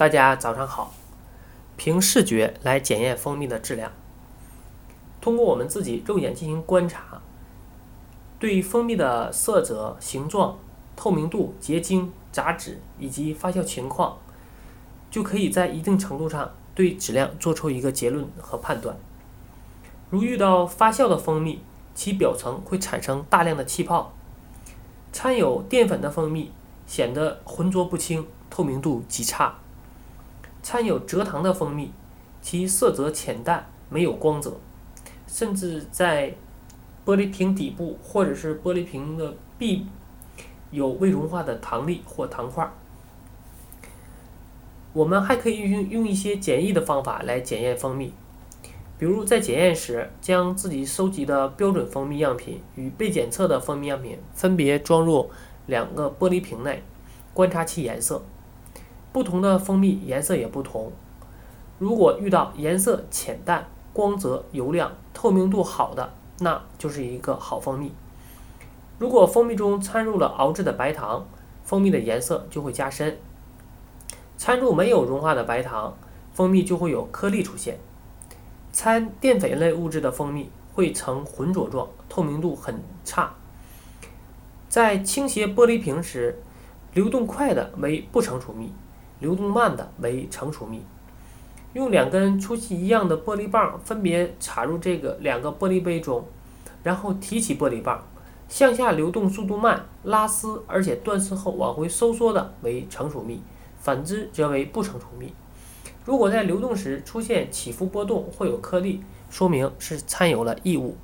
大家早上好。凭视觉来检验蜂蜜的质量，通过我们自己肉眼进行观察，对蜂蜜的色泽、形状、透明度、结晶、杂质以及发酵情况，就可以在一定程度上对质量做出一个结论和判断。如遇到发酵的蜂蜜，其表层会产生大量的气泡；掺有淀粉的蜂蜜显得浑浊不清，透明度极差。掺有蔗糖的蜂蜜，其色泽浅淡，没有光泽，甚至在玻璃瓶底部或者是玻璃瓶的壁有未融化的糖粒或糖块。我们还可以用用一些简易的方法来检验蜂蜜，比如在检验时，将自己收集的标准蜂蜜样品与被检测的蜂蜜样品分别装入两个玻璃瓶内，观察其颜色。不同的蜂蜜颜色也不同。如果遇到颜色浅淡、光泽油亮、透明度好的，那就是一个好蜂蜜。如果蜂蜜中掺入了熬制的白糖，蜂蜜的颜色就会加深；掺入没有融化的白糖，蜂蜜就会有颗粒出现。掺淀粉类物质的蜂蜜会呈浑浊状，透明度很差。在倾斜玻璃瓶时，流动快的为不成熟蜜。流动慢的为成熟蜜。用两根粗细一样的玻璃棒分别插入这个两个玻璃杯中，然后提起玻璃棒，向下流动速度慢、拉丝而且断丝后往回收缩的为成熟蜜，反之则为不成熟蜜。如果在流动时出现起伏波动或有颗粒，说明是掺有了异物。